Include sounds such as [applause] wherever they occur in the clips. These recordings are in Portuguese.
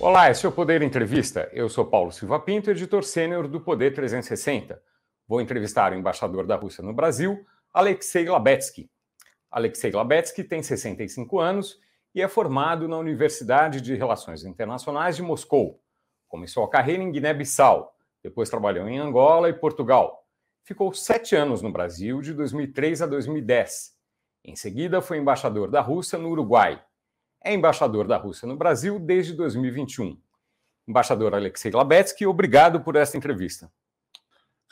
Olá, esse é o Poder Entrevista. Eu sou Paulo Silva Pinto, editor sênior do Poder 360. Vou entrevistar o embaixador da Rússia no Brasil, Alexei Labetsky. Alexei Labetsky tem 65 anos e é formado na Universidade de Relações Internacionais de Moscou. Começou a carreira em Guiné-Bissau, depois trabalhou em Angola e Portugal. Ficou sete anos no Brasil, de 2003 a 2010. Em seguida, foi embaixador da Rússia no Uruguai é embaixador da Rússia no Brasil desde 2021. Embaixador Alexei Labetsky, obrigado por essa entrevista.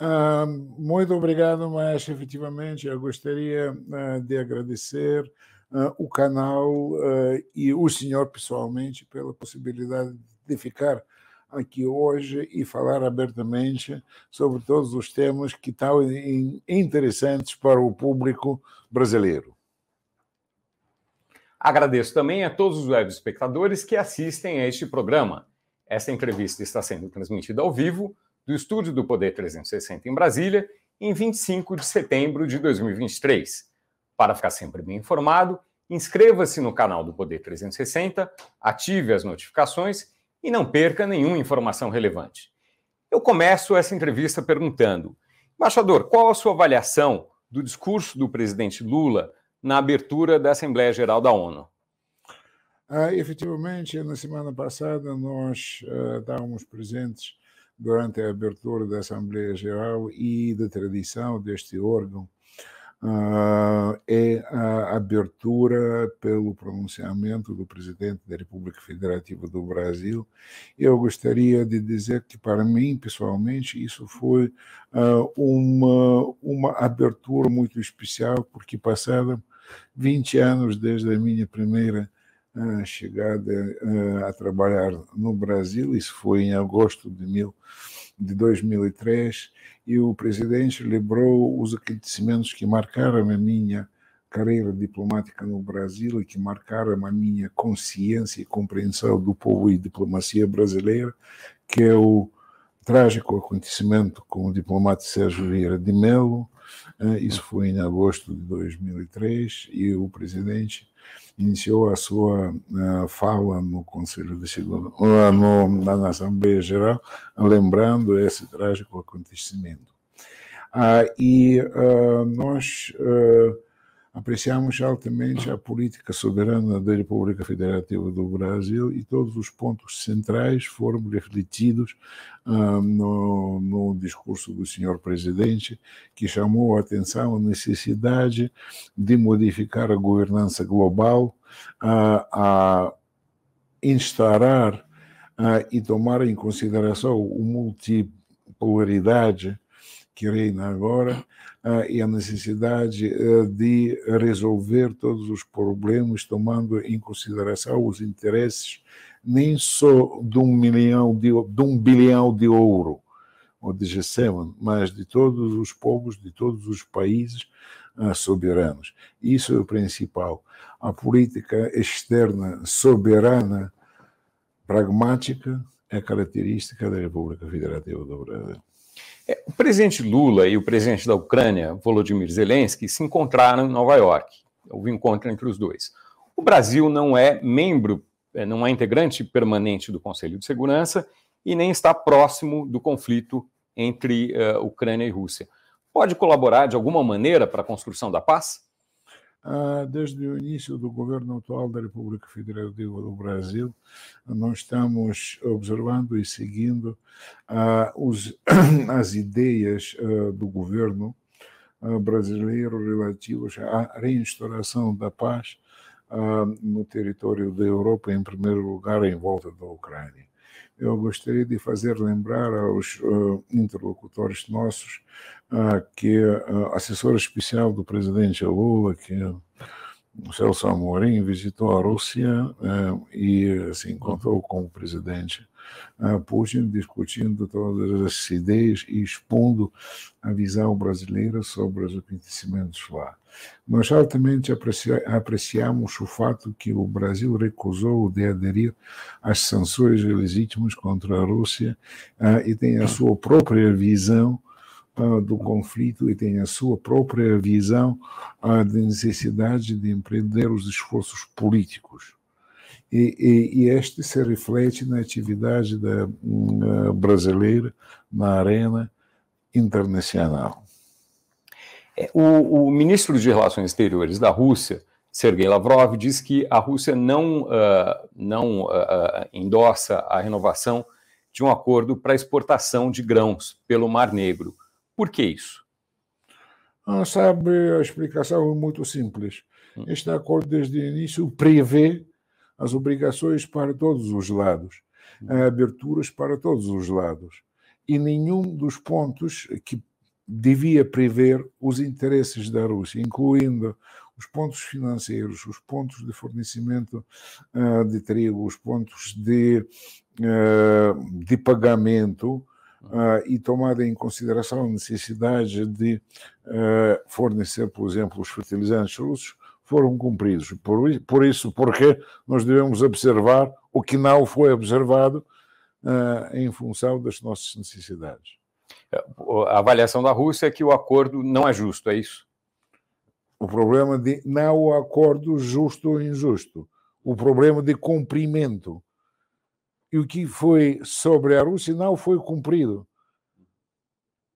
Uh, muito obrigado, mas efetivamente eu gostaria uh, de agradecer uh, o canal e o senhor pessoalmente pela possibilidade de ficar aqui hoje e falar abertamente sobre todos os temas que estão interessantes para o público brasileiro. Agradeço também a todos os web espectadores que assistem a este programa. Esta entrevista está sendo transmitida ao vivo do estúdio do Poder 360 em Brasília, em 25 de setembro de 2023. Para ficar sempre bem informado, inscreva-se no canal do Poder 360, ative as notificações e não perca nenhuma informação relevante. Eu começo essa entrevista perguntando: Embaixador, qual a sua avaliação do discurso do presidente Lula na abertura da Assembleia Geral da ONU? Ah, efetivamente, na semana passada nós uh, estávamos presentes durante a abertura da Assembleia Geral e da tradição deste órgão uh, é a abertura pelo pronunciamento do presidente da República Federativa do Brasil. Eu gostaria de dizer que, para mim, pessoalmente, isso foi uh, uma, uma abertura muito especial, porque passada 20 anos desde a minha primeira uh, chegada uh, a trabalhar no Brasil, isso foi em agosto de, mil, de 2003, e o presidente lembrou os acontecimentos que marcaram a minha carreira diplomática no Brasil e que marcaram a minha consciência e compreensão do povo e diplomacia brasileira, que é o trágico acontecimento com o diplomata Sérgio Vieira de Mello, isso foi em agosto de 2003 e o presidente iniciou a sua uh, fala no Conselho de Segurança, uh, na Assembleia Geral, lembrando esse trágico acontecimento. Uh, e nós Apreciamos altamente a política soberana da República Federativa do Brasil e todos os pontos centrais foram refletidos ah, no, no, discurso do senhor presidente, que chamou a atenção a necessidade de modificar a governança global, ah, a instaurar ah, e tomar em consideração a multipolaridade que reina agora uh, e a necessidade uh, de resolver todos os problemas, tomando em consideração os interesses nem só de um milhão de, de um bilhão de ouro ou de G7, mas de todos os povos, de todos os países uh, soberanos. Isso é o principal. A política externa soberana, pragmática, é característica da República Federativa do Brasil. É, o presidente Lula e o presidente da Ucrânia, Volodymyr Zelensky, se encontraram em Nova York. Houve um encontro entre os dois. O Brasil não é membro, é, não é integrante permanente do Conselho de Segurança e nem está próximo do conflito entre uh, Ucrânia e Rússia. Pode colaborar de alguma maneira para a construção da paz? Ah, desde o início do governo atual da República Federativa do Brasil, nós estamos observando e seguindo uh, os, [coughs] as ideias uh, do governo brasileiro relativas à reinstauração da paz no território da Europa, em primeiro lugar, em volta da Ucrânia. Eu gostaria de fazer lembrar aos interlocutores nossos ah, que a assessora especial do presidente Lula, que o Celso Amorim, visitou a Rússia eh, e se encontrou com o presidente eh, Putin, discutindo todas as ideias e expondo a visão brasileira sobre os acontecimentos lá. Nós altamente apreciamos o fato que o Brasil recusou de aderir às sanções legítimas contra a Rússia eh, e tem a sua própria visão do conflito e tem a sua própria visão de necessidade de empreender os esforços políticos. E, e, e, este se reflete na atividade da, uh, brasileira na arena internacional. É, o, o, ministro de Relações Exteriores da Rússia, Sergei Lavrov, diz que a Rússia não, uh, não uh, endossa a renovação de um acordo para exportação de grãos pelo Mar Negro. Por que isso? Ah, sabe, a explicação é muito simples. Hum. Este acordo, desde o início, prevê as obrigações para todos os lados, hum. aberturas para todos os lados. E nenhum dos pontos que devia prever os interesses da Rússia, incluindo os pontos financeiros, os pontos de fornecimento uh, de trigo, os pontos de, uh, de pagamento, uh, e tomada em consideração a necessidade de fornecer, por exemplo, os fertilizantes russos, foram cumpridos. Por, por isso, porque nós devemos observar o que não foi observado uh, em função das nossas necessidades. A avaliação da Rússia é que o acordo não é justo, é isso? O problema de não o acordo justo ou injusto, o problema de cumprimento e o que foi sobre a Rússia não foi cumprido.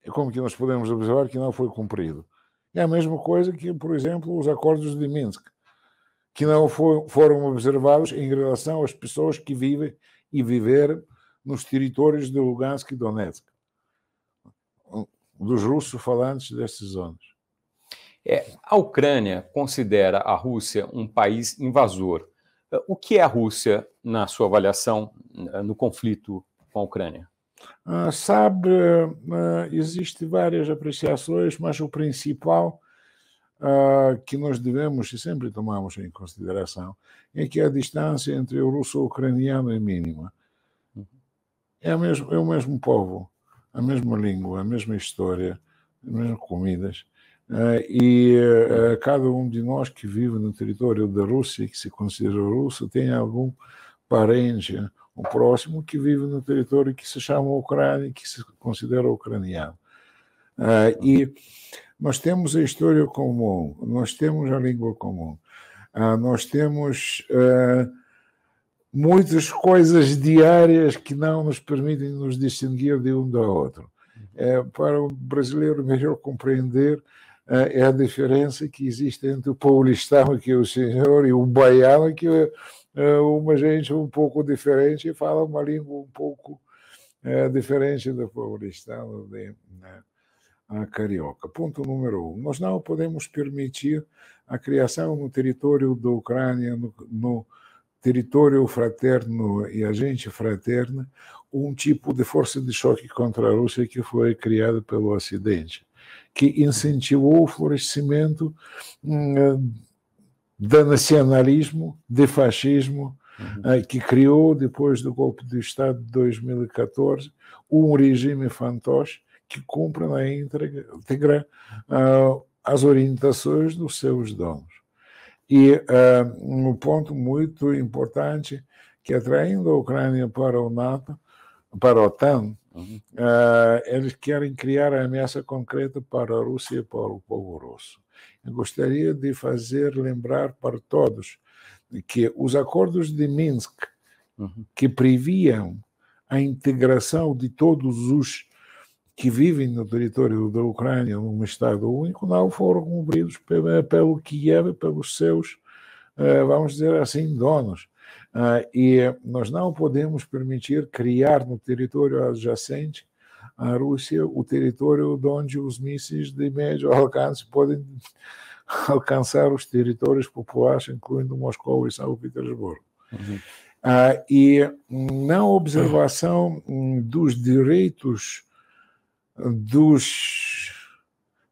É como que nós podemos observar que não foi cumprido. É a mesma coisa que, por exemplo, os acordos de Minsk, que não foram observados em relação às pessoas que vivem e viveram nos territórios de Lugansk e Donetsk, dos russos falantes destas zonas. É, a Ucrânia considera a Rússia um país invasor. O que é a Rússia, na sua avaliação, no conflito com a Ucrânia? Ah, sabe, uh, existem várias apreciações, mas o principal uh, que nós devemos e sempre tomamos em consideração é que a distância entre o russo e o ucraniano é mínima. É, mesmo, é o mesmo povo, a mesma língua, a mesma história, as mesmas comidas. Uh, e uh, cada um de nós que vive no território da Rússia, que se considera russo, tem algum parente, um próximo que vive no território que se chama Ucrânia, que se considera ucraniano. Uh, e nós temos a história comum, nós temos a língua comum, nós temos muitas coisas diárias que não nos permitem nos distinguir de um do outro. É, para o brasileiro melhor compreender é a diferença que existe entre o paulistano, que é o senhor, e o baiano, que é uma gente um pouco diferente e fala uma língua um pouco é, diferente do paulistano, de, né, a carioca. Ponto número um. Nós não podemos permitir a criação no território da Ucrânia, no, no território fraterno e agente fraterna, um tipo de força de choque contra a Rússia que foi criada pelo Ocidente que incentivou o florescimento hum, do nacionalismo, do fascismo, uhum. Eh, que criou, depois do golpe de Estado de 2014, um regime fantoche que cumpre na íntegra uh, as orientações dos seus donos. E uh, um ponto muito importante que atraindo a Ucrânia para o NATO, para a OTAN, Uhum. Uh, eles querem criar a ameaça concreta para a Rússia e para o povo russo. Eu gostaria de fazer lembrar para todos que os acordos de Minsk, uhum. que previam a integração de todos os que vivem no território da Ucrânia num Estado único, não foram cumpridos pelo Kiev, pelos seus, uh, vamos dizer assim, donos. Uh, e nós não podemos permitir criar no território adjacente à Rússia o território onde os mísseis de médio [laughs] alcance podem [laughs] alcançar os territórios populares, incluindo Moscou e São Petersburgo. Uhum. Uh, e na observação dos direitos dos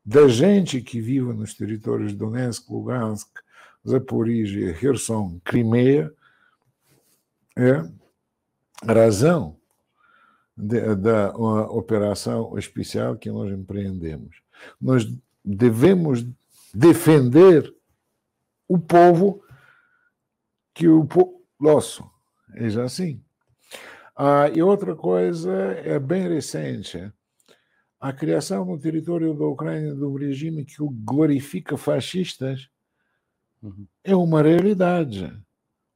da gente que vive nos territórios de Donetsk, Lugansk, Zaporizhia, Kherson, Crimeia, é razão de, da operação especial que nós empreendemos. Nós devemos defender o povo que o nosso. É já assim. Ah, e outra coisa é bem recente. A criação no território da Ucrânia de um regime que glorifica fascistas uhum. é uma realidade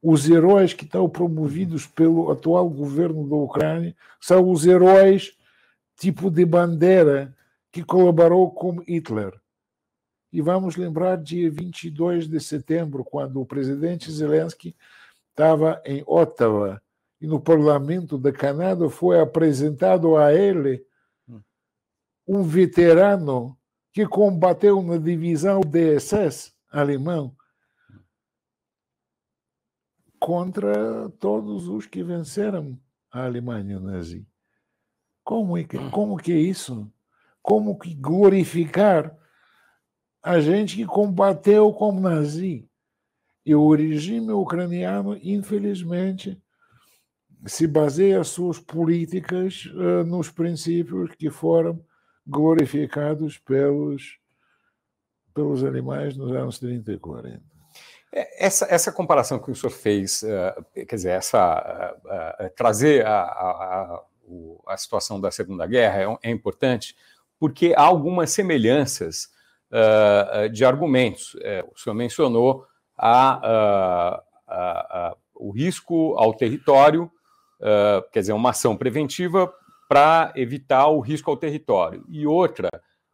os heróis que estão promovidos pelo atual governo da Ucrânia são os heróis tipo de bandeira que colaborou com Hitler. E vamos lembrar dia 22 de setembro, quando o presidente Zelensky estava em Ottawa e no parlamento da Canadá foi apresentado a ele um veterano que combateu na divisão DSS alemão contra todos os que venceram a Alemanha nazi. Como é que, como que é isso? Como que glorificar a gente que combateu como nazi? E o regime ucraniano, infelizmente, se baseia suas políticas uh, nos princípios que foram glorificados pelos, pelos animais nos anos 30 e 40. É, essa, essa comparação que o senhor fez, uh, quer dizer, essa, uh, uh, trazer a, a, a, situação da Segunda Guerra é, é importante, porque há algumas semelhanças de argumentos. O senhor mencionou a, o risco ao território, quer dizer, uma ação preventiva para evitar o risco ao território, e outra,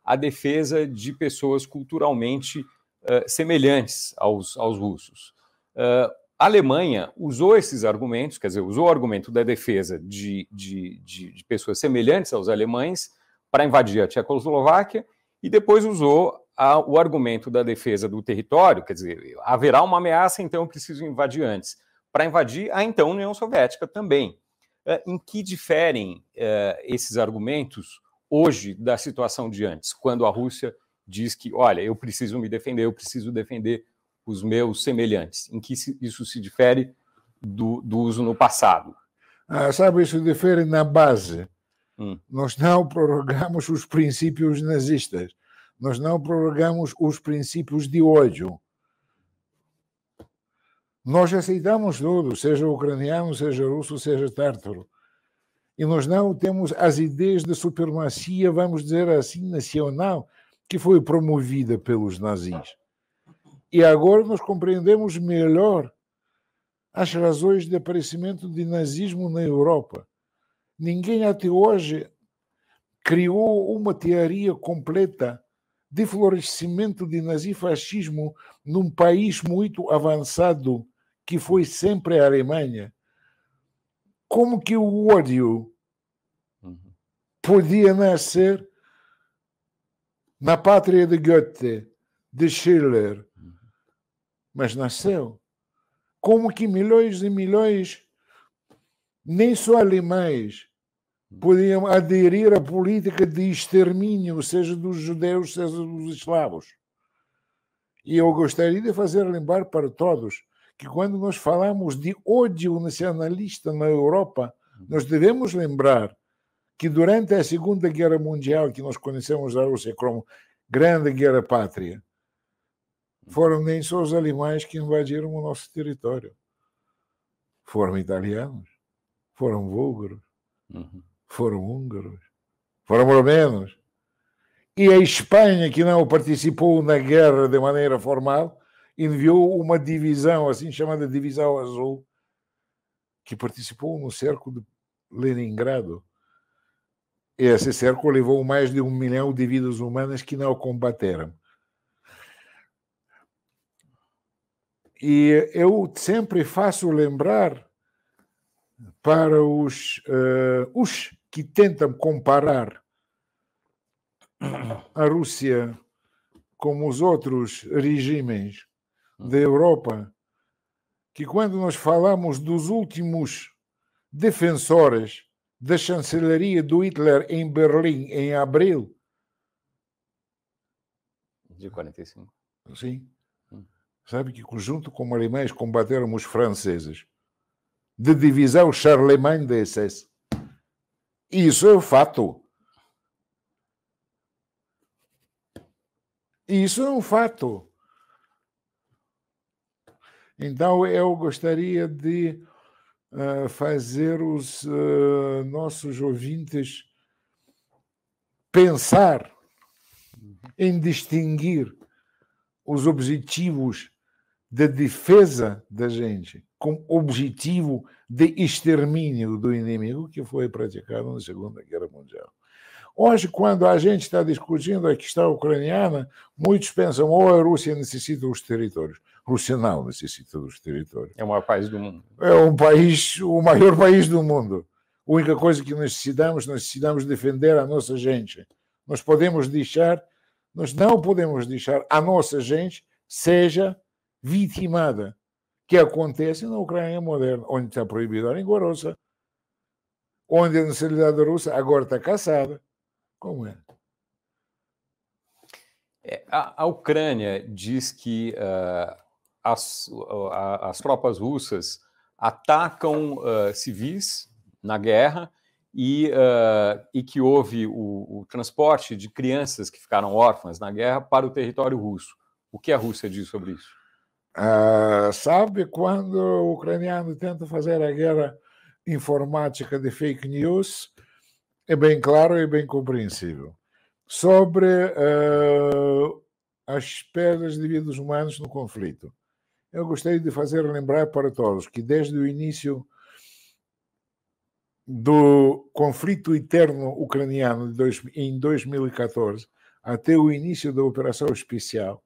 a defesa de pessoas culturalmente uh, semelhantes aos, aos russos. Uh, a Alemanha usou esses argumentos, quer dizer, usou o argumento da defesa de, de, de, de pessoas semelhantes aos alemães para invadir a Tchecoslováquia e depois usou a, o argumento da defesa do território, quer dizer, haverá uma ameaça, então eu preciso invadir antes, para invadir a então União Soviética também. Eh, em que diferem uh, esses argumentos hoje da situação de antes, quando a Rússia diz que, olha, eu preciso me defender, eu preciso defender os meus semelhantes? Em que isso se difere do, do uso no passado? Ah, sabe, isso difere na base. Hum. Nós não prorrogamos os princípios nazistas, nós não prorrogamos os princípios de ódio. Nós aceitamos tudo, seja ucraniano, seja russo, seja tártaro. E nós não temos as ideias de supremacia, vamos dizer assim, nacional, que foi promovida pelos nazis. E agora nós compreendemos melhor as razões de aparecimento de nazismo na Europa. Ninguém até hoje criou uma teoria completa de florescimento de nazifascismo num país muito avançado que foi sempre a Alemanha, como que o ódio uhum. podia nascer na pátria de Goethe, de Schiller, mas nasceu. Como que milhões e milhões, nem só alemães, podiam aderir à política de extermínio, seja dos judeus, seja dos eslavos. E eu gostaria de fazer lembrar para todos que quando nós falamos de ódio nacionalista na Europa, nós devemos lembrar que durante a Segunda Guerra Mundial, que nós conhecemos a Rússia como Grande Guerra Pátria, foram nem só os alemães que invadiram o nosso território. Foram italianos, foram búlgaros, uhum. foram húngaros, foram romenos. E a Espanha, que não participou na guerra de maneira formal, enviou uma divisão, assim chamada Divisão Azul, que participou no cerco de Leningrado. Esse cerco levou mais de um milhão de vidas humanas que não combateram. E eu sempre faço lembrar para os, uh, os que tentam comparar a Rússia com os outros regimes da Europa, que quando nós falamos dos últimos defensores da chancelaria do Hitler em Berlim em abril de 45. Sim. Hum. Sabe que junto com alemães combateram os franceses de divisão Charlemagne de SS. Isso é o fato. Isso é um fato. Então, eu gostaria de fazer os uh, nossos ouvintes pensar em distinguir os objetivos da defesa da gente com objetivo de extermínio do inimigo que foi praticado na Segunda Guerra Mundial. Hoje, quando a gente está discutindo a questão ucraniana, muitos pensam ou oh, a Rússia necessita dos territórios. Não necessita dos territórios. É o maior país do mundo. É um país, o maior [laughs] país do mundo. A única coisa que necessitamos, necessitamos defender a nossa gente. Nós podemos deixar, nós não podemos deixar a nossa gente seja vitimada, que acontece na Ucrânia moderna, onde está proibida a língua russa, onde a nacionalidade russa agora está caçada. Como é? é a, a, Ucrânia diz que uh, as, uh, as tropas russas atacam uh, civis na guerra e, e que houve o, o transporte de crianças que ficaram órfãs na guerra para o território russo. O que a Rússia diz sobre isso? Uh, sabe quando o ucraniano tenta fazer a guerra informática de fake news, é bem claro e bem compreensível. Sobre uh, as perdas de vidas humanas no conflito. Eu gostaria de fazer lembrar para todos que desde o início do conflito interno ucraniano em 2014 até o início da operação especial,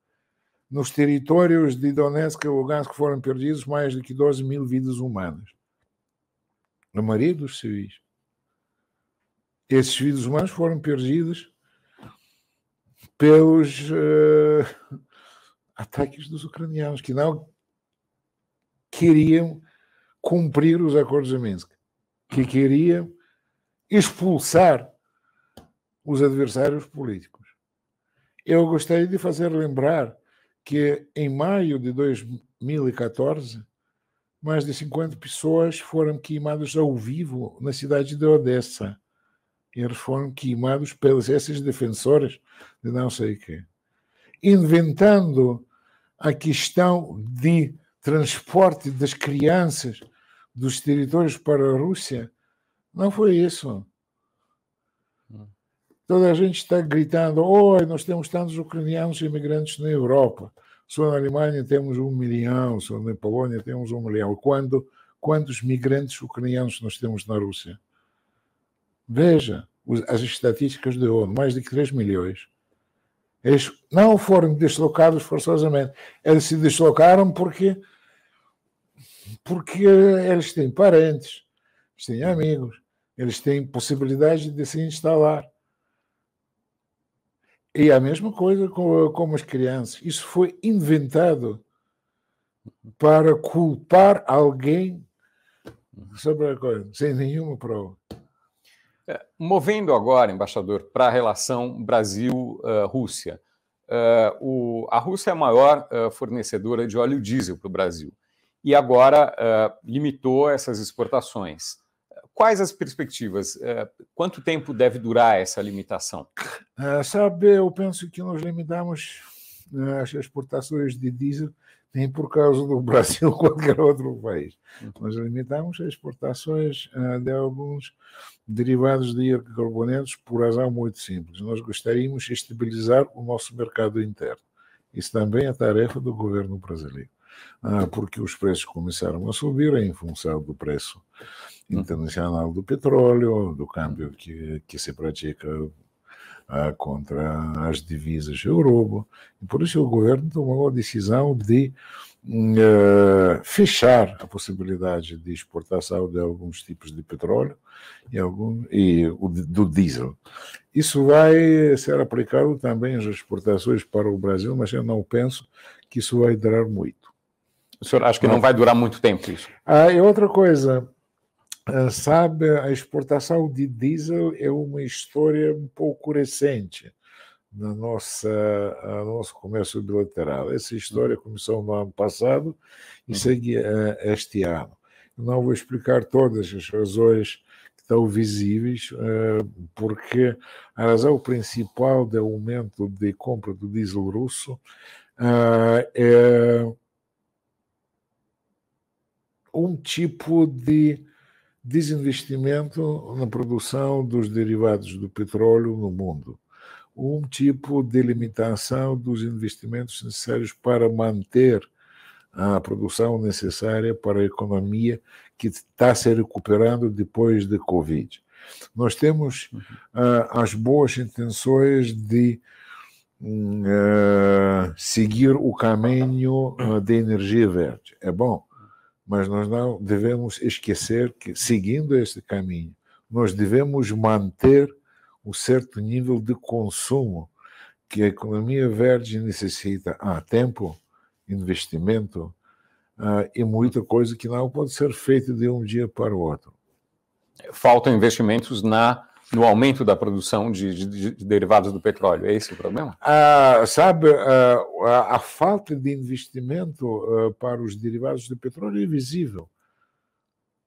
nos territórios de Donetsk e Lugansk foram perdidos mais de que 12 mil vidas humanas. A maioria dos civis. Esses vidas humanas foram perdidos pelos uh, [laughs] ataques dos ucranianos, que não queriam cumprir os acordos de Minsk, que queriam expulsar os adversários políticos. Eu gostaria de fazer lembrar que em maio de 2014, mais de 50 pessoas foram queimadas ao vivo na cidade de Odessa. Eles foram queimados pelos esses defensores de não sei o quê. Inventando a questão de transporte das crianças dos territórios para a Rússia, não foi isso. Toda a gente está gritando: oh, nós temos tantos ucranianos imigrantes na Europa. Só na Alemanha temos um milhão, só na Polônia temos um milhão. Quando, quantos migrantes ucranianos nós temos na Rússia? Veja as estatísticas da ONU: mais de 3 milhões. Eles não foram deslocados forçosamente. Eles se deslocaram porque, porque eles têm parentes, eles têm amigos, eles têm possibilidade de se instalar. E a mesma coisa com, com as crianças. Isso foi inventado para culpar alguém sobre a coisa, sem nenhuma prova. É, movendo agora, embaixador, para a relação Brasil-Rússia. Uh, a Rússia é a maior uh, fornecedora de óleo diesel para o Brasil e agora uh, limitou essas exportações. Quais as perspectivas? É, quanto tempo deve durar essa limitação? É, sabe, eu penso que nós limitamos né, as exportações de diesel nem por causa do [laughs] Brasil ou qualquer outro país. Uhum. Nós limitamos as exportações de alguns derivados de hidrocarbonetos por razão muito simples. Nós gostaríamos de estabilizar o nosso mercado interno. Isso também é tarefa do governo brasileiro, porque os preços começaram a subir em função do preço internacional do petróleo, do câmbio que, que se pratica uh, contra as divisas euro. E por isso o governo tomou a decisão de uh, fechar a possibilidade de exportação de alguns tipos de petróleo e, algum, e o, do diesel. Isso vai ser aplicado também às exportações para o Brasil, mas eu não penso que isso vai durar muito. O senhor acha que não vai durar muito tempo isso? Ah, e outra coisa, ah, sabe, a exportação de diesel é uma história um pouco recente na nossa no nosso comércio bilateral. Essa história começou no ano passado e uhum. segue uh, este ano. Não vou explicar todas as razões que estão visíveis, uh, porque a razão principal do aumento de compra do diesel russo uh, é um tipo de desinvestimento na produção dos derivados do petróleo no mundo, um tipo de limitação dos investimentos necessários para manter a produção necessária para a economia que está se recuperando depois da Covid. Nós temos uh, as boas intenções de uh, seguir o caminho uh, da energia verde. É bom, mas nós não devemos esquecer que, seguindo este caminho, nós devemos manter um certo nível de consumo que a economia verde necessita há tempo, investimento uh, e muita coisa que não pode ser feita de um dia para o outro. Faltam investimentos na no aumento da produção de, de, de, derivados do petróleo. É esse o problema? Ah, sabe, ah, a, a, falta de investimento ah, para os derivados do petróleo é visível.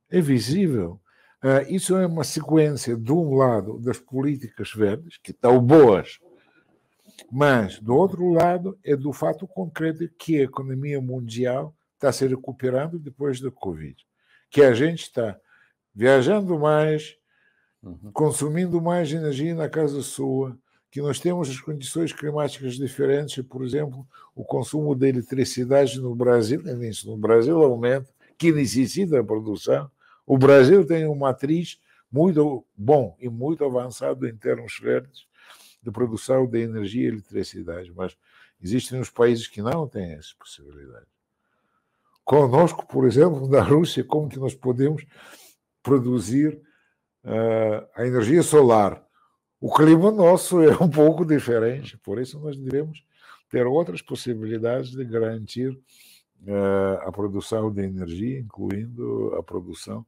É visível. Ah, isso é uma sequência, de um lado, das políticas verdes, que estão boas, mas, do outro lado, é do fato concreto que a economia mundial está se recuperando depois da Covid. Que a gente está viajando mais, uhum. consumindo mais energia na casa sua, que nós temos as condições climáticas diferentes, por exemplo, o consumo de eletricidade no Brasil, no Brasil aumenta, que necessita da produção. O Brasil tem uma matriz muito bom e muito avançado em termos verdes de produção de energia e eletricidade, mas existem os países que não têm essa possibilidade. Conosco, por exemplo, na Rússia, como que nós podemos produzir a energia solar? O clima nosso [laughs] é um pouco diferente, por isso nós devemos ter outras possibilidades de garantir uh, a produção de energia, incluindo a produção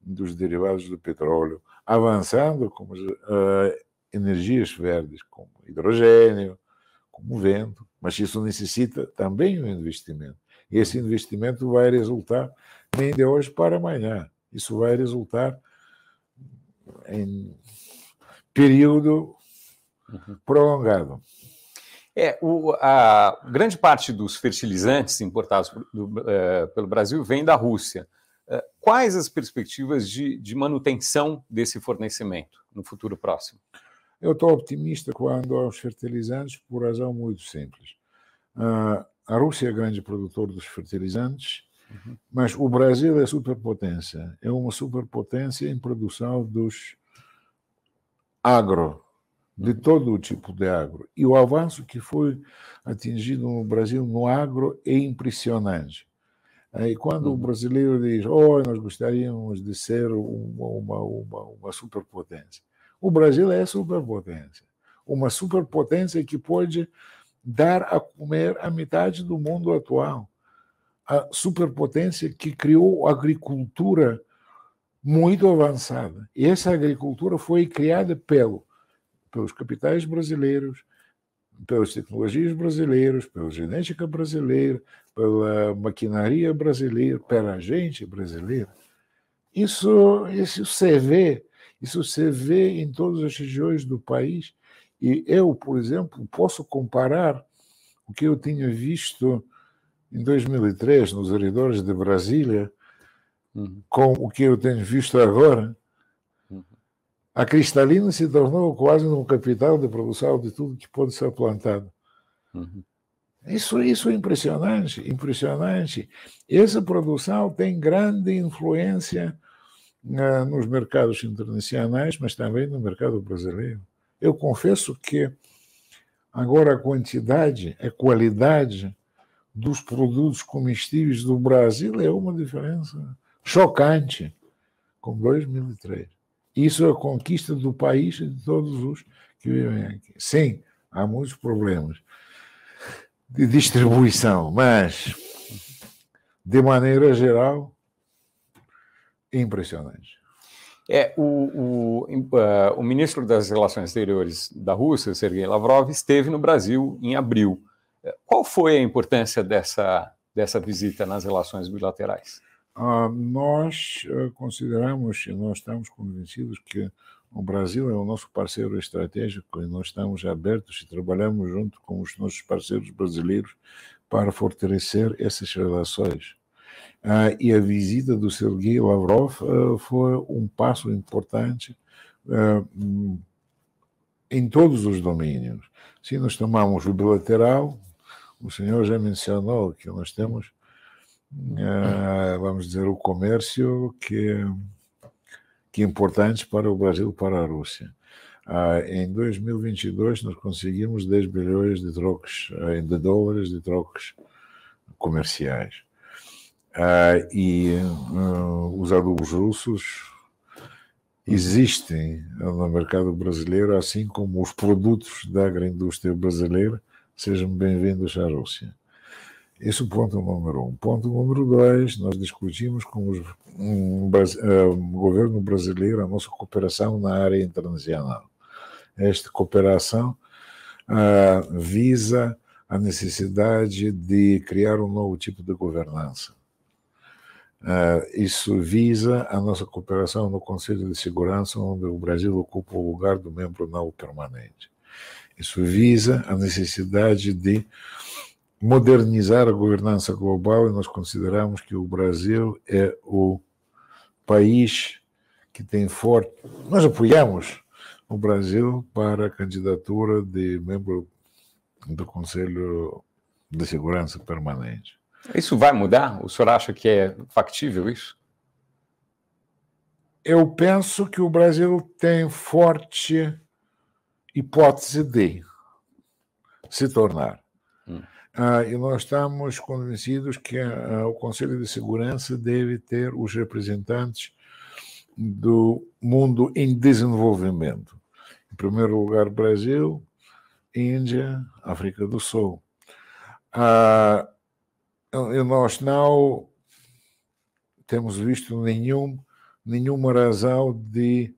dos derivados do petróleo, avançando como uh, energias verdes, como hidrogênio, como vento, mas isso necessita também um investimento. E esse investimento vai resultar nem de hoje para amanhã. Isso vai resultar em período uhum. prolongado. É, o, a grande parte dos fertilizantes importados do, é, pelo Brasil vem da Rússia. É, quais as perspectivas de, de manutenção desse fornecimento no futuro próximo? Eu estou optimista quando aos fertilizantes por razão muito simples. Uh, a Rússia é grande produtor dos fertilizantes, uhum. mas o Brasil é superpotência. É uma superpotência em produção dos agro, de uhum. todo o tipo de agro. E o avanço que foi atingido no Brasil no agro é impressionante. E quando uhum. o brasileiro diz, oh, nós gostaríamos de ser uma, uma, uma, uma superpotência. O Brasil é superpotência. Uma superpotência que pode dar a comer a metade do mundo atual. A superpotência que criou agricultura muito avançada. E essa agricultura foi criada pelo, pelos capitais brasileiros, pelas tecnologias brasileiras, pela genética brasileira, pela maquinaria brasileira, pela gente brasileira. Isso, isso se vê isso se vê em todas as regiões do país. E eu, por exemplo, posso comparar o que eu tinha visto em 2003 nos arredores de Brasília uhum. com o que eu tenho visto agora. Uhum. A cristalina se tornou quase um capital de produção de tudo que pode ser plantado. Uhum. Isso, isso é impressionante, impressionante. Essa produção tem grande influência nos mercados internacionais, mas também no mercado brasileiro. Eu confesso que agora a quantidade, a qualidade dos produtos comestíveis do Brasil é uma diferença chocante com 2003. Isso é a conquista do país e de todos os que vivem aqui. Sim, há muitos problemas de distribuição, mas, de maneira geral, impressionante. É, o, o, uh, o, ministro das Relações Exteriores da Rússia, Sergei Lavrov, esteve no Brasil em abril. Qual foi a importância dessa, dessa visita nas relações bilaterais? Uh, nós uh, consideramos e nós estamos convencidos que o Brasil é o nosso parceiro estratégico e nós estamos abertos e trabalhamos junto com os nossos parceiros brasileiros para fortalecer essas relações. Uh, e a visita do Sergei Lavrov uh, foi um passo importante uh, em todos os domínios. Se nós tomamos o bilateral, o senhor já mencionou que nós temos uh, vamos dizer, o comércio que, que é importante para o Brasil para a Rússia. Uh, em 2022, nós conseguimos 10 bilhões de trocos, uh, de dólares de trocos comerciais. Uh, e os adubos russos existem no mercado brasileiro, assim como os produtos da agroindústria brasileira. Sejam bem-vindos à Rússia. Esse é o ponto número um. Ponto número dois, nós discutimos com um, uh, o governo brasileiro a nossa cooperação na área internacional. Esta cooperação uh, visa a necessidade de criar um novo tipo de governança. Uh, isso visa a nossa cooperação no Conselho de Segurança, onde o Brasil ocupa o lugar do membro não permanente. Isso visa a necessidade de modernizar a governança global e nós consideramos que o Brasil é o país que tem forte. Nós apoiamos o Brasil para a candidatura de membro do Conselho de Segurança Permanente. Isso vai mudar? O senhor acha que é factível isso? Eu penso que o Brasil tem forte hipótese de se tornar. Hum. Ah, e nós estamos convencidos que ah, o Conselho de Segurança deve ter os representantes do mundo em desenvolvimento. Em primeiro lugar, Brasil, Índia, África do Sul. Ah, e nós não temos visto nenhum, nenhuma razão de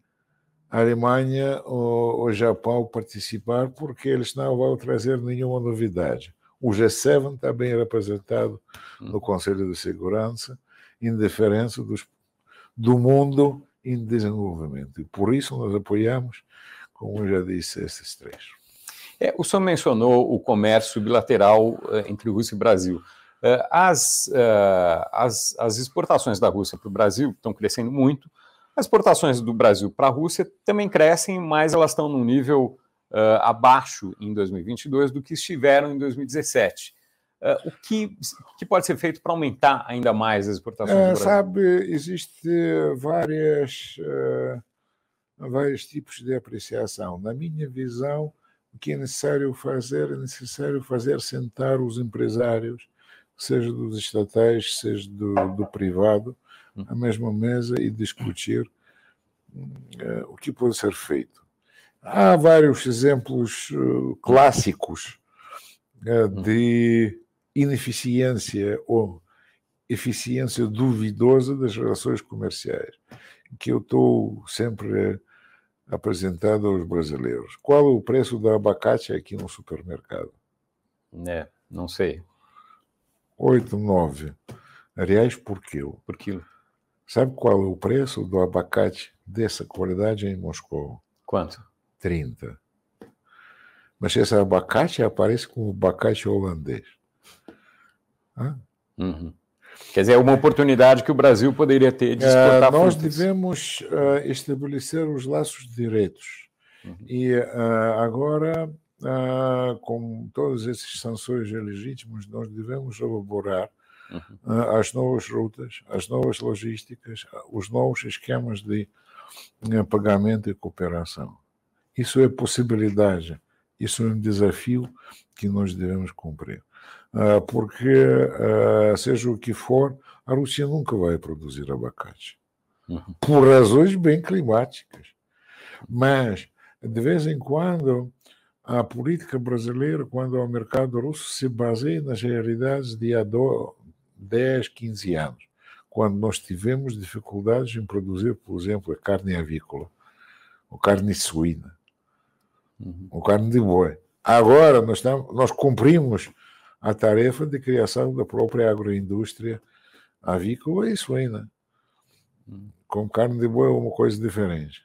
a Alemanha ou o Japão participar, porque eles não vão trazer nenhuma novidade. O G7 está bem representado hum. no Conselho de Segurança, em diferença dos, do mundo em desenvolvimento. E por isso nós apoiamos, como já disse, esses três. É, o senhor mencionou o comércio bilateral eh, entre Rússia e Brasil. Eh, as, eh, as, as exportações da Rússia para o Brasil estão crescendo muito. As exportações do Brasil para a Rússia também crescem, mas elas estão num nível uh, abaixo em 2022 do que estiveram em 2017. Uh, o que, que, pode ser feito para aumentar ainda mais as exportações? É, sabe, existem várias, uh, vários tipos de apreciação. Na minha visão, o que é necessário fazer é necessário fazer sentar os empresários, seja dos estatais, seja do, do privado, à mesma mesa e discutir uh, o que pode ser feito. Há vários exemplos uh, clássicos uh, de ineficiência ou eficiência duvidosa das relações comerciais, que eu estou sempre apresentando aos brasileiros. Qual é o preço do abacate aqui no supermercado? É, não sei. 8, 9 reais por quilo. Por quilo. Sabe qual é o preço do abacate dessa qualidade em Moscou? Quanto? 30. Mas esse abacate aparece como abacate holandês. Uhum. Quer dizer, é uma oportunidade que o Brasil poderia ter de exportar uh, Nós frutas. devemos uh, estabelecer os laços diretos. Uhum. E uh, agora, com todas essas sanções legítimas, nós devemos elaborar uhum. as novas rutas, as novas logísticas, os novos esquemas de pagamento e cooperação. Isso é possibilidade, isso é um desafio que nós devemos cumprir. Ah, porque, ah, seja o que for, a Rússia nunca vai produzir abacate. Uhum. Por razões bem climáticas. Mas, de vez em quando, a política brasileira, quando o mercado russo se baseia nas realidades de há 10, 15 anos, quando nós tivemos dificuldades em produzir, por exemplo, a carne avícola, ou carne suína uhum. o carne de boi. Agora nós, estamos, nós cumprimos a tarefa de criação da própria agroindústria avícola e suína. Uhum. Com carne de boi é uma coisa diferente.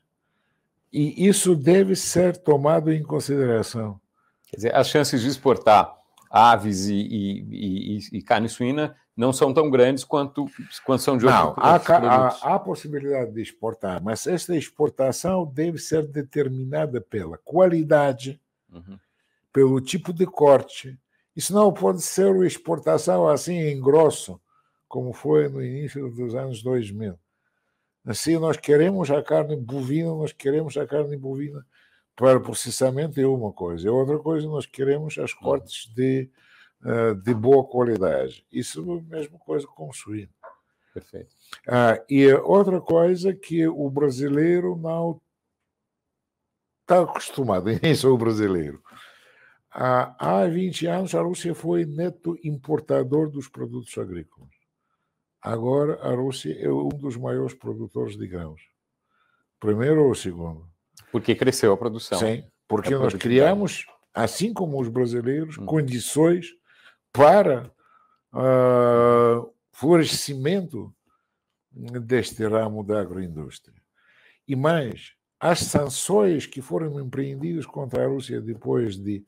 E isso deve ser tomado em consideração. Quer dizer, as chances de exportar aves e, e, e, e carne suína não são tão grandes quanto, quanto são de outros, não, há, produtos. Há, há possibilidade de exportar, mas esta exportação deve ser determinada pela qualidade, uhum. pelo tipo de corte. Isso não pode ser uma exportação assim em grosso, como foi no início dos anos 2000. Assim, nós queremos a carne bovina, nós queremos a carne bovina para processamento é uma coisa, e outra coisa nós queremos as cortes de, eh, de boa qualidade. Isso é a mesma coisa com o suíno. Perfeito. Ah, e outra coisa que o brasileiro não está acostumado, [laughs] nem sou brasileiro. Ah, há 20 anos a Rússia foi neto importador dos produtos agrícolas. Agora a Rússia é um dos maiores produtores de grãos. Primeiro ou segundo? Porque cresceu a produção. Sim, porque nós criamos, assim como os brasileiros, hum. condições para uh, florescimento deste ramo da agroindústria. E mais, as sanções que foram empreendidas contra a Rússia depois de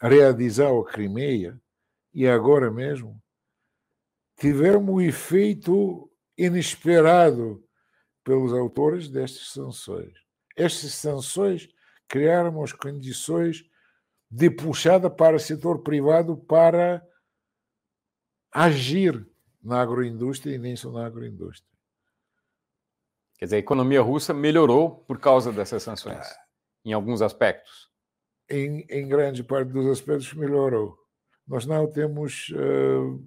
realizar a Crimeia, e agora mesmo, tiveram um efeito inesperado pelos autores destas sanções. Estas sanções criaram as condições de puxada para o setor privado para agir na agroindústria e nem só na agroindústria. Quer dizer, a economia russa melhorou por causa dessas sanções, ah. em alguns aspectos. Em, em grande parte dos aspectos melhorou. Nós não temos uh,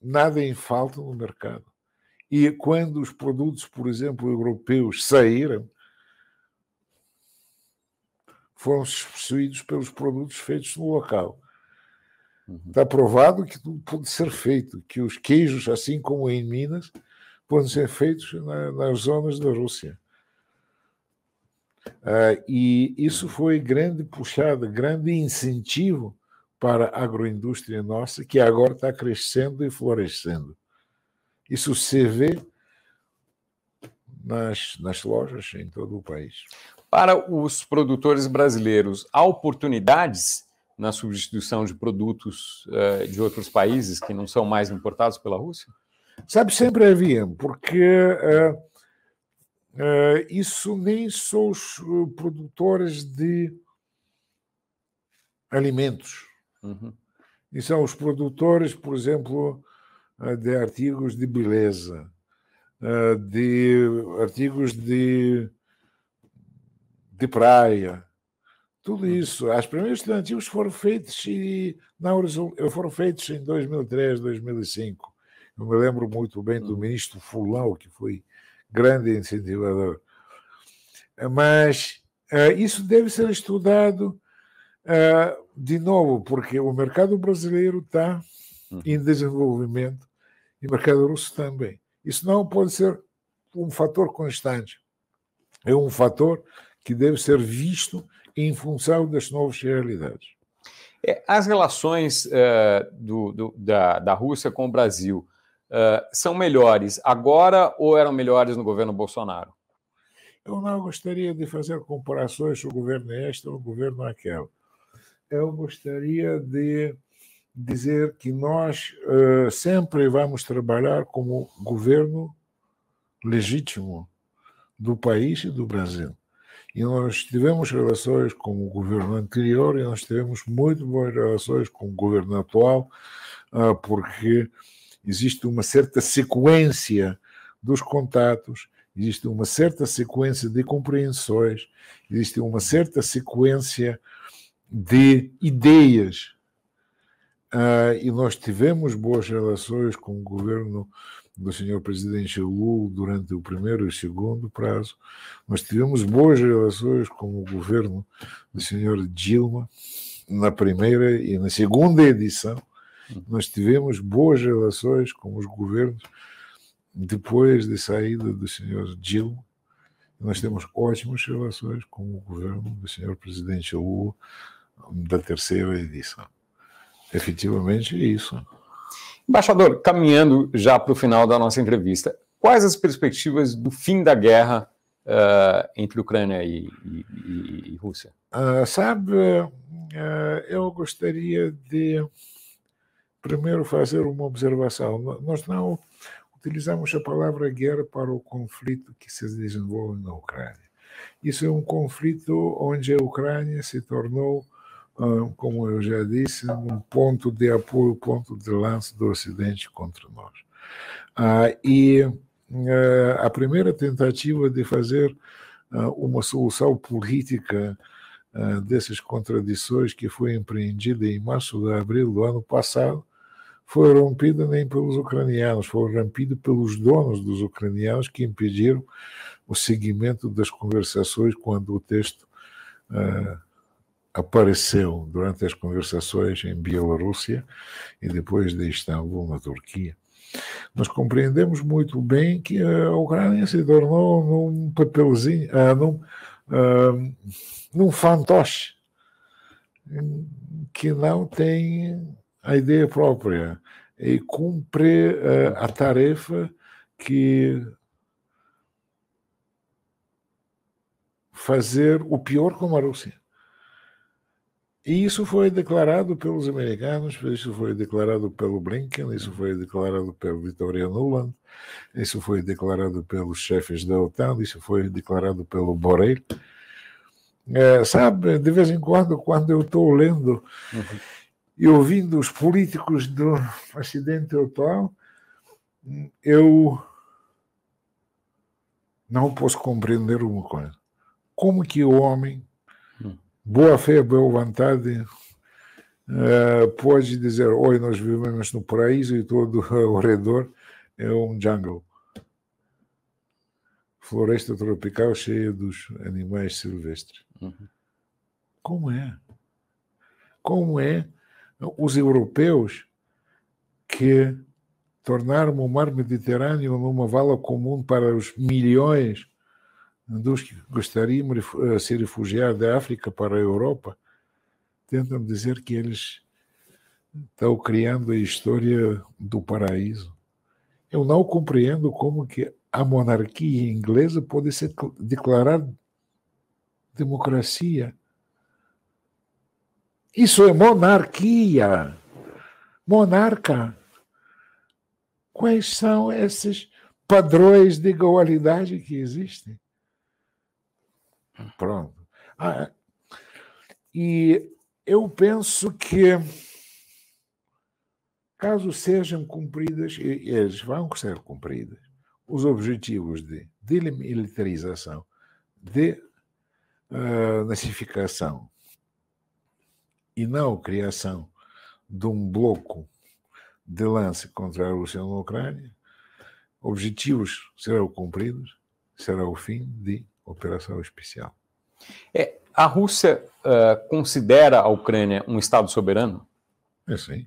nada em falta no mercado. E quando os produtos, por exemplo, europeus saíram, foram substituídos pelos produtos feitos no local. Uhum. Está provado que tudo pode ser feito, que os queijos, assim como em Minas, podem ser feitos na, nas zonas da Rússia. Uh, e isso foi grande puxada, grande incentivo para a agroindústria nossa, que agora está crescendo e florescendo. Isso se vê nas, nas lojas em todo o país. Para os produtores brasileiros, há oportunidades na substituição de produtos uh, de outros países que não são mais importados pela Rússia? Sabe, sempre havia, porque uh, uh, isso nem são os produtores de alimentos Uhum. E são os produtores, por exemplo, de artigos de beleza, de artigos de, de praia, tudo uhum. isso. As primeiras estudantis foram feitos e não foram feitos em 2003, 2005. Eu me lembro muito bem do uhum. ministro Fulão, que foi grande incentivador. Mas uh, isso deve ser estudado Uh, de novo, porque o mercado brasileiro está hum. em desenvolvimento e o mercado russo também. Isso não pode ser um fator constante. É um fator que deve ser visto em função das novas realidades. É, as relações uh, do, do, da, da Rússia com o Brasil uh, são melhores agora ou eram melhores no governo Bolsonaro? Eu não gostaria de fazer comparações o governo este ou o governo aquele eu gostaria de dizer que nós uh, sempre vamos trabalhar como governo legítimo do país e do Brasil. E nós tivemos relações com o governo anterior e nós tivemos muito boas relações com o governo atual, uh, porque existe uma certa sequência dos contatos, existe uma certa sequência de compreensões, existe uma certa sequência de ideias. Uh, e nós tivemos boas relações com o governo do senhor presidente Lula durante o primeiro e segundo prazo. Nós tivemos boas relações com o governo do senhor Dilma na primeira e na segunda edição. Nós tivemos boas relações com os governos depois da saída do senhor Dilma. Nós temos ótimas relações com o governo do senhor presidente Lula da terceira edição. Efetivamente é isso. Embaixador, caminhando já para o final da nossa entrevista, quais as perspectivas do fim da guerra uh, entre Ucrânia e, e, e Rússia? Uh, sabe, uh, eu gostaria de primeiro fazer uma observação. Nós não utilizamos a palavra guerra para o conflito que se desenvolve na Ucrânia. Isso é um conflito onde a Ucrânia se tornou como eu já disse, um ponto de apoio, ponto de lança do Ocidente contra nós. Ah, e ah, a primeira tentativa de fazer ah, uma solução política ah, dessas contradições que foi empreendida em março de abril do ano passado foi rompida nem pelos ucranianos, foi rompida pelos donos dos ucranianos que impediram o seguimento das conversações quando o texto uh, apareceu durante as conversações em Bielorrússia e depois de Istambul, na Turquia. Nós compreendemos muito bem que a Ucrânia se tornou num papelzinho, uh, num, uh, num fantoche que não tem a ideia própria e cumpre uh, a tarefa que fazer o pior com a Rússia. E isso foi declarado pelos americanos, isso foi declarado pelo Blinken, isso foi declarado pelo Victoria Nuland, isso foi declarado pelos chefes da OTAN, isso foi declarado pelo Borrell. É, sabe, de vez em quando, quando eu estou lendo uhum. e ouvindo os políticos do acidente atual, eu não posso compreender uma coisa. Como que o homem boa fé, boa vontade, uh, pode dizer: hoje nós vivemos no paraíso e todo [laughs] ao redor é um jungle. Floresta tropical cheia dos animais silvestres. Uhum. Como é? Como é os europeus que tornaram o mar Mediterrâneo numa vala comum para os milhões dos que gostariam de eh, se refugiar da África para a Europa tentam dizer que eles estão criando a história do paraíso. Eu não compreendo como que a monarquia inglesa pode ser declarar democracia. Isso é monarquia. Monarca. Quais são esses padrões de igualdade que existem? Pronto. Ah, e eu penso que, caso sejam cumpridas, e eles vão ser cumpridas, os objetivos de demilitarização, de uh, e não criação de um bloco de lance contra a Rússia na Ucrânia, objetivos serão cumpridos, será o fim de operação especial. É, a Rússia uh, considera a Ucrânia um Estado soberano? É sim.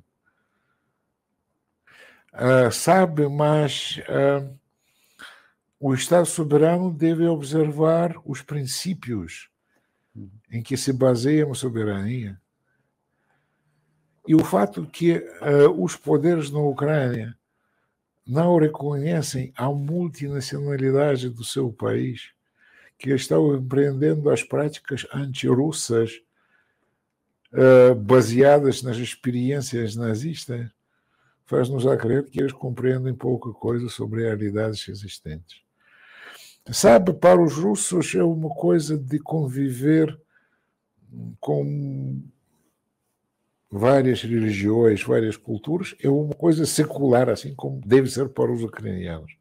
Uh, sabe, mas uh, o Estado soberano deve observar os princípios em que se baseia a soberania. E o fato que os poderes na Ucrânia não reconhecem a multinacionalidade do seu país que estão empreendendo as práticas anti-russas uh, baseadas nas experiências nazistas, faz-nos a crer que eles compreendem pouca coisa sobre realidades existentes. Sabe, para os russos é uma coisa de conviver com várias religiões, várias culturas, é uma coisa secular, assim como deve ser para os ucranianos.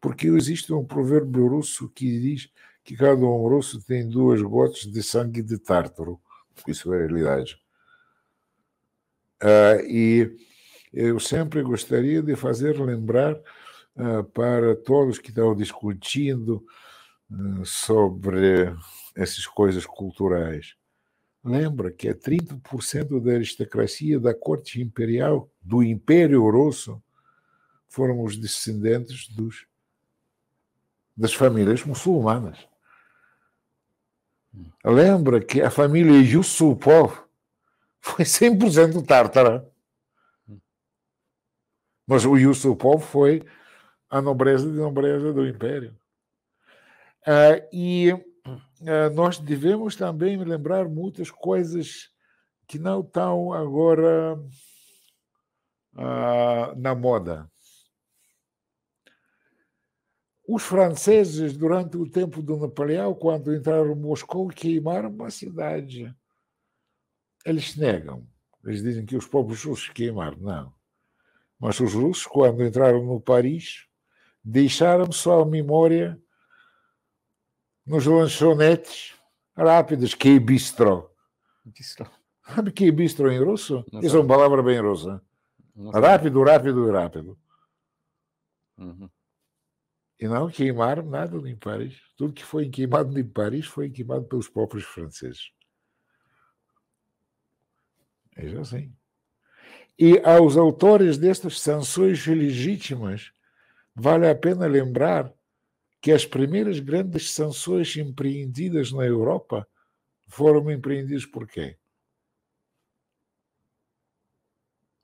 Porque existe um provérbio russo que diz que cada um russo tem duas gotas de sangue de tártaro. Isso é realidade. Uh, e eu sempre gostaria de fazer lembrar uh, para todos que estão discutindo uh, sobre essas coisas culturais. Lembra que é 30% da aristocracia da corte imperial do Império Russo foram os descendentes dos, das famílias muçulmanas. Lembra que a família Yusupov foi 100% tártara. Mas o Yusupov foi a nobreza de nobreza do império. Uh, e uh, nós devemos também lembrar muitas coisas que não estão agora uh, na moda. Os franceses, durante o tempo do Napoleão, quando entraram em Moscou, queimaram uma cidade. Eles negam. Eles dizem que os povos russos queimaram. Não. Mas os russos, quando entraram no Paris, deixaram só a memória nos lanchonetes rápidos, que bistro. Bistro. Sabe que bistro em russo? Não Isso é uma palavra bem russa. Rápido, rápido, rápido. Uhum. E não queimaram nada em Paris. Tudo que foi queimado em Paris foi queimado pelos próprios franceses. É assim. E aos autores destas sanções legítimas, vale a pena lembrar que as primeiras grandes sanções empreendidas na Europa foram empreendidas por quem?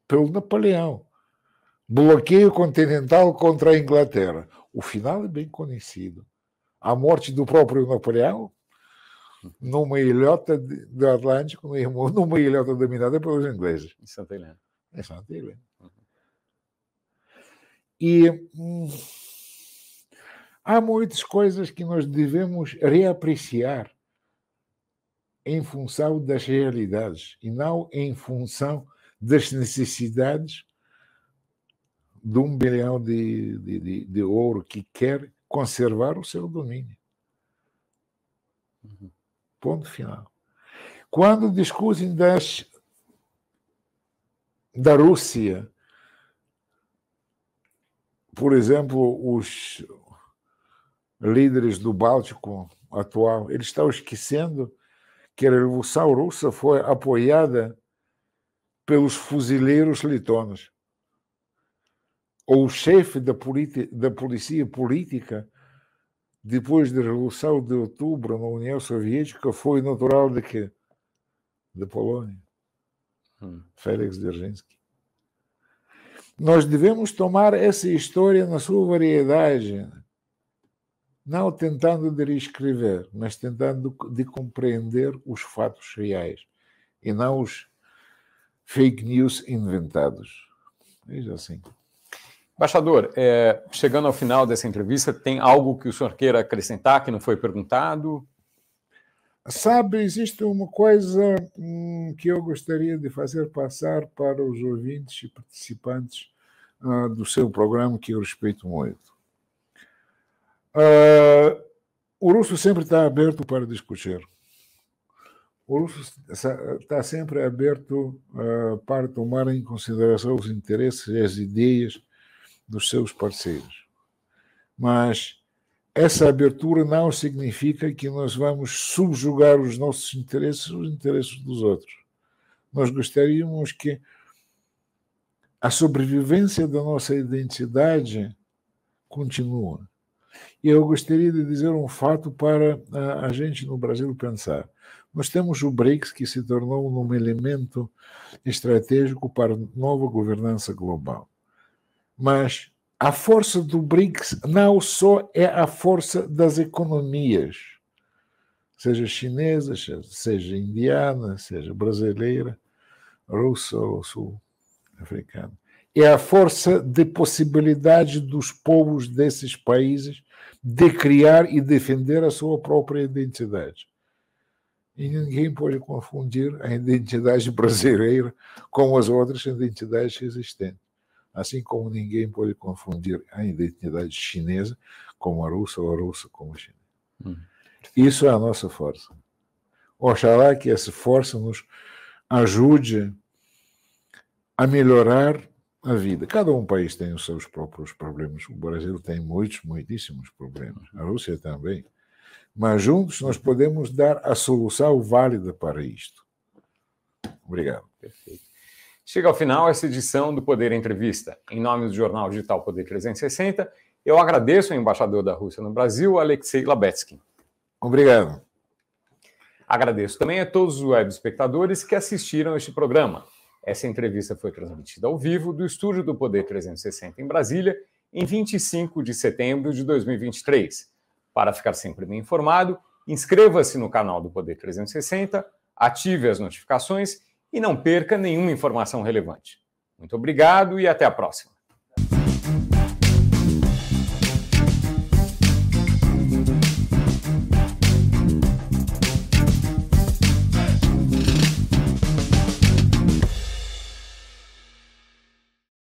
Pelo Napoleão. Bloqueio continental contra a Inglaterra. O final é bem conhecido. A morte do próprio Napoleão numa ilhota do Atlântico, [laughs] numa ilhota dominada pelos ingleses. Em Santa Helena. Em Santa Helena. Uhum. E hum, há muitas coisas que nós devemos reapreciar em função das realidades e não em função das necessidades de um bilhão de, de, de, de ouro que quer conservar o seu domínio. Uhum. Ponto final. Quando discutem das, da Rússia, por exemplo, os líderes do Báltico atual, eles estão esquecendo que a Revolução Russa foi apoiada pelos fuzileiros litonos. Ou o chefe da, da polícia política depois da Revolução de Outubro na União Soviética, foi natural de quê? Da Polônia. Hum. Félix Dzerzhinsky. Nós devemos tomar essa história na sua variedade, não tentando de reescrever, mas tentando de compreender os fatos reais e não os fake news inventados. Veja assim. Embaixador, é, chegando ao final dessa entrevista, tem algo que o senhor queira acrescentar que não foi perguntado? Sabe, existe uma coisa hum, que eu gostaria de fazer passar para os ouvintes e participantes uh, do seu programa, que eu respeito muito. Uh, o russo sempre está aberto para discutir. O russo está sempre aberto uh, para tomar em consideração os interesses e as ideias dos seus parceiros. Mas essa abertura não significa que nós vamos subjugar os nossos interesses aos interesses dos outros. Nós gostaríamos que a sobrevivência da nossa identidade continue. E eu gostaria de dizer um fato para a gente no Brasil pensar. Nós temos o BRICS, que se tornou um elemento estratégico para a nova governança global. Mas a força do BRICS não só é a força das economias, seja chinesa, seja indiana, seja brasileira, russa ou sul-africana. É a força de possibilidade dos povos desses países de criar e defender a sua própria identidade. E ninguém pode confundir a identidade [laughs] brasileira com as outras identidades existentes assim como ninguém pode confundir a identidade chinesa com a russa ou a russa com a chinesa. Hum. Isso é a nossa força. Oxalá que essa força nos ajude a melhorar a vida. Cada um país tem os seus próprios problemas. O Brasil tem muitos, muitíssimos problemas. A Rússia também. Mas juntos nós podemos dar a solução válida para isto. Obrigado. Perfeito. Chega ao final essa edição do Poder Entrevista. Em nome do jornal digital Poder 360, eu agradeço ao embaixador da Rússia no Brasil, Alexei Labetsky. Obrigado. Agradeço também a todos os web espectadores que assistiram este programa. Essa entrevista foi transmitida ao vivo do estúdio do Poder 360 em Brasília, em 25 de setembro de 2023. Para ficar sempre bem informado, inscreva-se no canal do Poder 360, ative as notificações e não perca nenhuma informação relevante. Muito obrigado e até a próxima.